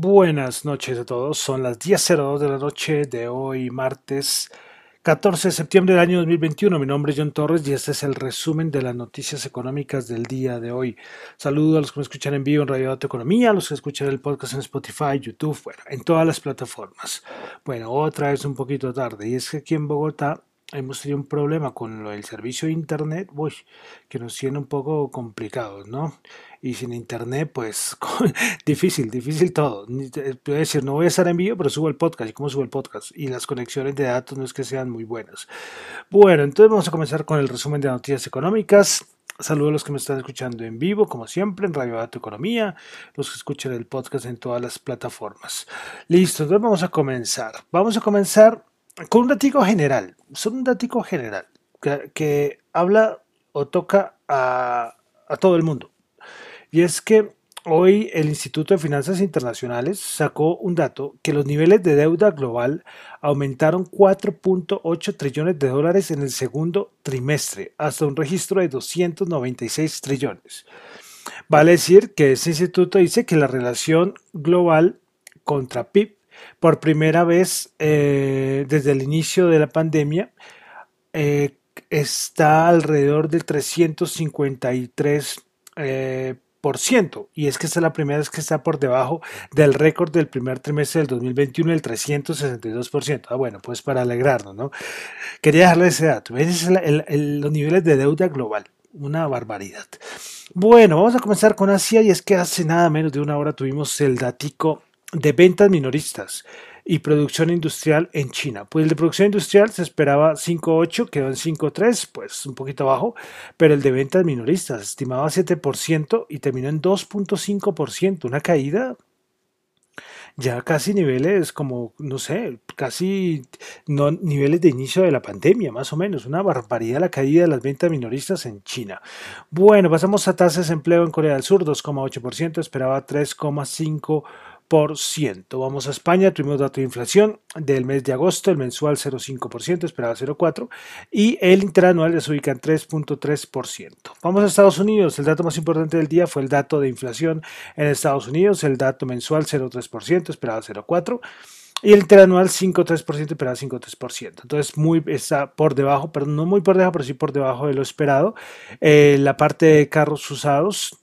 Buenas noches a todos, son las 10.02 de la noche de hoy, martes 14 de septiembre del año 2021. Mi nombre es John Torres y este es el resumen de las noticias económicas del día de hoy. Saludo a los que me escuchan en vivo en Radio Dato Economía, a los que escuchan el podcast en Spotify, YouTube, bueno, en todas las plataformas. Bueno, otra vez un poquito tarde y es que aquí en Bogotá hemos tenido un problema con del servicio de internet, uy, que nos tiene un poco complicados, ¿no? Y sin internet, pues difícil, difícil todo. A decir, no voy a estar en vivo, pero subo el podcast. ¿Y cómo subo el podcast? Y las conexiones de datos no es que sean muy buenas. Bueno, entonces vamos a comenzar con el resumen de noticias económicas. Saludos a los que me están escuchando en vivo, como siempre, en Radio Dato Economía, los que escuchan el podcast en todas las plataformas. Listo, entonces vamos a comenzar. Vamos a comenzar con un datico general, son un datico general que, habla o toca a, todo el mundo. Y es que hoy el Instituto de Finanzas Internacionales sacó un dato que los niveles de deuda global aumentaron 4.8 trillones de dólares en el segundo trimestre, hasta un registro de 296 trillones. Vale decir que este instituto dice que la relación global contra PIB por primera vez eh, desde el inicio de la pandemia eh, está alrededor del 353 eh, por ciento, y es que esta es la primera vez que está por debajo del récord del primer trimestre del 2021, el 362%. Ah, bueno, pues para alegrarnos, ¿no? Quería dejarle ese dato. Es los niveles de deuda global. Una barbaridad. Bueno, vamos a comenzar con Asia y es que hace nada menos de una hora tuvimos el datico de ventas minoristas y producción industrial en China. Pues el de producción industrial se esperaba 5.8, quedó en 5.3, pues un poquito abajo, pero el de ventas minoristas estimaba 7% y terminó en 2.5%, una caída ya casi niveles como, no sé, casi no, niveles de inicio de la pandemia, más o menos, una barbaridad la caída de las ventas minoristas en China. Bueno, pasamos a tasas de desempleo en Corea del Sur, 2,8%, esperaba 3,5%. Vamos a España, tuvimos dato de inflación del mes de agosto, el mensual 0,5%, esperaba 0,4%, y el interanual se ubica en 3,3%. Vamos a Estados Unidos, el dato más importante del día fue el dato de inflación en Estados Unidos, el dato mensual 0,3%, esperaba 0,4%. Y el interanual 5,3%, esperaba 5,3%. Entonces muy, está por debajo, pero no muy por debajo, pero sí por debajo de lo esperado. Eh, la parte de carros usados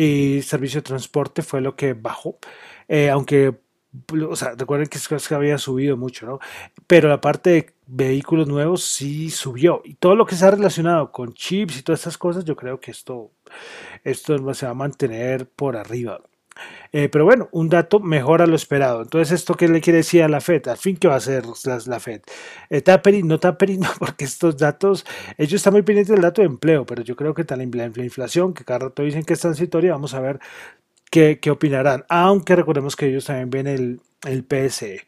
y servicio de transporte fue lo que bajó. Eh, aunque, o sea, recuerden que, que había subido mucho, ¿no? Pero la parte de vehículos nuevos sí subió. Y todo lo que ha relacionado con chips y todas estas cosas, yo creo que esto, esto se va a mantener por arriba. Eh, pero bueno, un dato mejor a lo esperado. Entonces, ¿esto qué le quiere decir a la FED? Al fin, ¿qué va a hacer la, FED? Eh, tapering, no tapering, porque estos datos, ellos están muy pendientes del dato de empleo, pero yo creo que tal la, la inflación, que cada rato dicen que es transitoria, vamos a ver qué, opinarán, aunque recordemos que ellos también ven el, el PSE.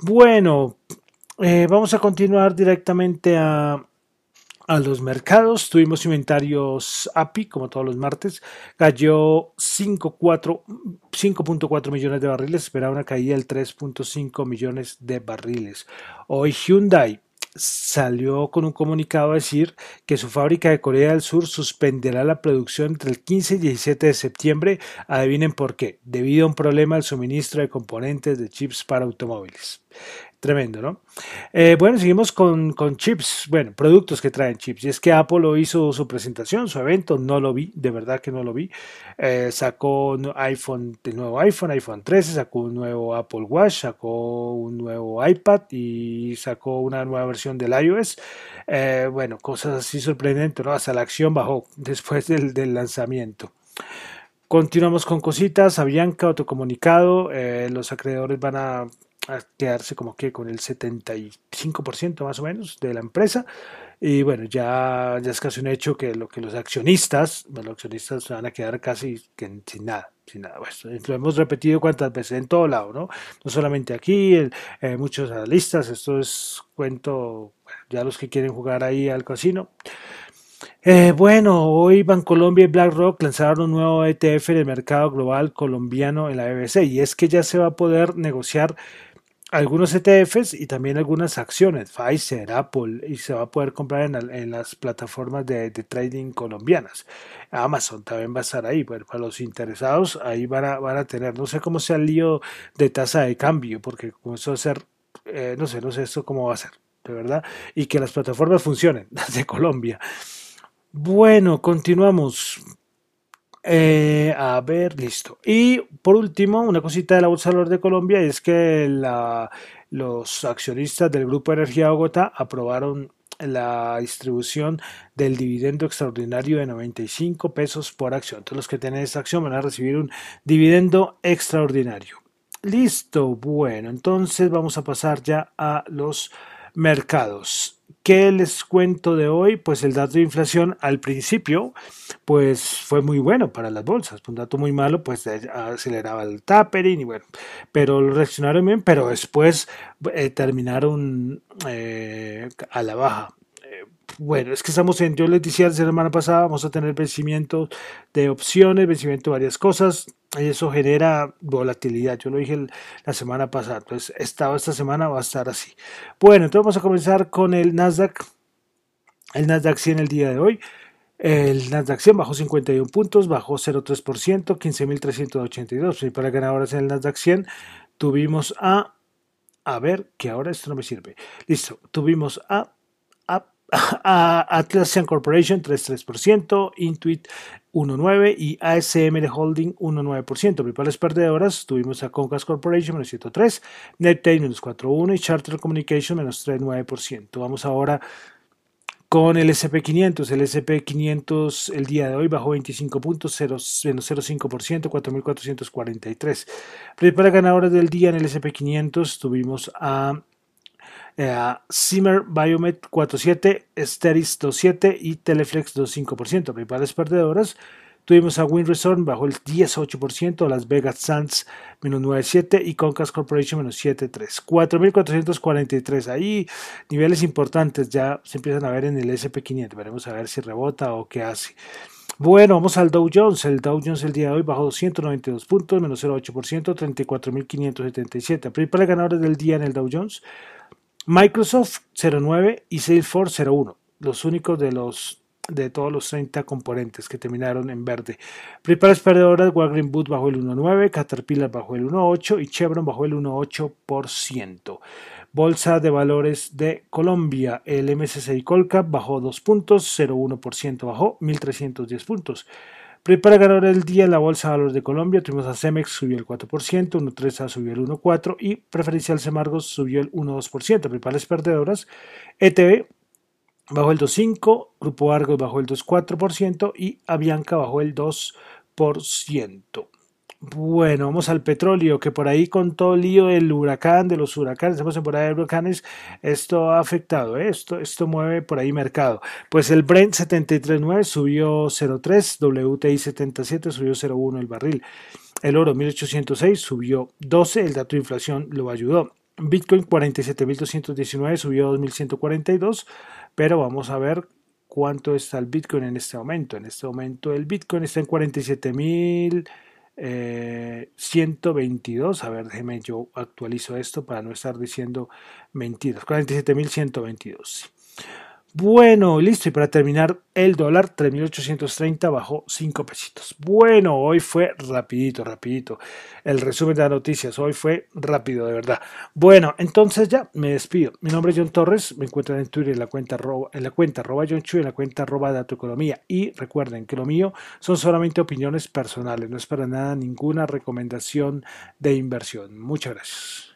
Bueno, eh, vamos a continuar directamente a, a los mercados. Tuvimos inventarios API, como todos los martes. Cayó 5.4 millones de barriles. Esperaba una caída del 3.5 millones de barriles. Hoy Hyundai salió con un comunicado a decir que su fábrica de Corea del Sur suspenderá la producción entre el 15 y 17 de septiembre. Adivinen por qué. Debido a un problema del suministro de componentes de chips para automóviles. Tremendo, ¿no? Eh, bueno, seguimos con, chips, bueno, productos que traen chips. Y es que Apple hizo su presentación, su evento, no lo vi, de verdad que no lo vi. Eh, sacó iPhone, el nuevo iPhone, iPhone 13, sacó un nuevo Apple Watch, sacó un nuevo iPad y sacó una nueva versión del iOS. Eh, bueno, cosas así sorprendentes, ¿no? Hasta la acción bajó después del, del lanzamiento. Continuamos con cositas. Avianca, autocomunicado. los acreedores van a a quedarse como que con el 75% más o menos de la empresa. Y bueno, ya, ya es casi un hecho que lo que los accionistas, los accionistas van a quedar casi sin nada. Sin nada. lo hemos repetido cuantas veces en todo lado, ¿no? No solamente aquí, eh, muchos analistas, esto es cuento, ya los que quieren jugar ahí al casino. Eh, bueno, hoy Bancolombia y BlackRock lanzaron un nuevo ETF en el mercado global colombiano en la BBC y es que ya se va a poder negociar algunos ETFs y también algunas acciones, Pfizer, Apple, y se va a poder comprar en, las plataformas de, trading colombianas. Amazon también va a estar ahí, para los interesados, ahí van a, van a tener, no sé cómo sea el lío de tasa de cambio, porque comenzó a ser, eh, no sé, no sé esto cómo va a ser, de verdad, y que las plataformas funcionen de Colombia. Bueno, continuamos. Eh, a ver, listo. Y por último, una cosita de la Bolsa de de Colombia es que los accionistas del Grupo Energía Bogotá aprobaron la distribución del dividendo extraordinario de 95 pesos por acción. Entonces los que tienen esta acción van a recibir un dividendo extraordinario. Listo, bueno, entonces vamos a pasar ya a los mercados. ¿Qué les cuento de hoy? Pues el dato de inflación al principio, pues fue muy bueno para las bolsas. Un dato muy malo, pues aceleraba el tapering y bueno, pero lo reaccionaron bien, pero después eh, terminaron eh, a la baja bueno, es que estamos en, yo les decía la semana pasada, vamos a tener vencimiento de opciones, vencimiento de varias cosas, eso genera volatilidad. Yo lo dije la semana pasada, entonces esta, esta semana va a estar así. Bueno, entonces vamos a comenzar con el Nasdaq, el Nasdaq 100 el día de hoy. El Nasdaq 100 bajó 51 puntos, bajó 0,3%, 15.382. Para ganadoras en el Nasdaq 100 tuvimos a, a ver, que ahora esto no me sirve. Listo, tuvimos a a Atlassian Corporation 3,3%, Intuit 1,9% y ASML Holding 1,9%. Principales perdedoras tuvimos a Concast Corporation menos 103, NetPay menos 4,1 y Charter Communication menos 3,9%. Vamos ahora con el SP500. El SP500 el día de hoy bajó 25 puntos, menos 0,5%, 4.443. Principales ganadoras del día en el SP500 tuvimos a eh, Zimmer Biomet 4.7, Steris 2.7 y Teleflex 2.5%. Principales perdedoras tuvimos a Wind Resort bajo el 18%, Las Vegas Sands menos 9.7 y Concast Corporation menos 7.3. 4.443. Ahí niveles importantes ya se empiezan a ver en el SP500. Veremos a ver si rebota o qué hace. Bueno, vamos al Dow Jones. El Dow Jones el día de hoy bajó 292 puntos, menos 0,8%, 34.577. Principales ganadores del día en el Dow Jones. Microsoft 09 y Salesforce 01, los únicos de todos los 30 componentes que terminaron en verde. Principales perdedoras, Walgreens Boot bajó el 1.9, Caterpillar bajó el 1.8 y Chevron bajó el 1.8%. Bolsa de Valores de Colombia, el MSCI Colcap bajó 2 puntos, 0.1% bajó, 1.310 puntos. Prepara ganador del día la Bolsa de Valores de Colombia. Tuvimos a Cemex, subió el 4%, 1.3A subió el 1.4% y Preferencial Semargos subió el 1.2%. Principales perdedoras, ETV bajó el 2.5%, Grupo Argos bajó el 2.4% y Avianca bajó el 2%. Bueno, vamos al petróleo, que por ahí con todo el lío del huracán, de los huracanes, estamos en temporada de huracanes, esto ha afectado, ¿eh? esto, esto mueve por ahí mercado. Pues el Brent 73.9 subió 0.3, WTI 77 subió 0.1 el barril. El oro 1806 subió 12, el dato de inflación lo ayudó. Bitcoin 47.219 subió 2.142, pero vamos a ver cuánto está el Bitcoin en este momento. En este momento el Bitcoin está en 47.000 122, eh, a ver, déjeme yo actualizo esto para no estar diciendo mentiras, 47.122. Bueno, listo. Y para terminar, el dólar 3.830 bajó 5 pesitos. Bueno, hoy fue rapidito, rapidito. El resumen de las noticias hoy fue rápido, de verdad. Bueno, entonces ya me despido. Mi nombre es John Torres. Me encuentran en Twitter en la cuenta en la cuenta arroba John Chu, en la cuenta arroba Dato Economía. Y recuerden que lo mío son solamente opiniones personales. No es para nada ninguna recomendación de inversión. Muchas gracias.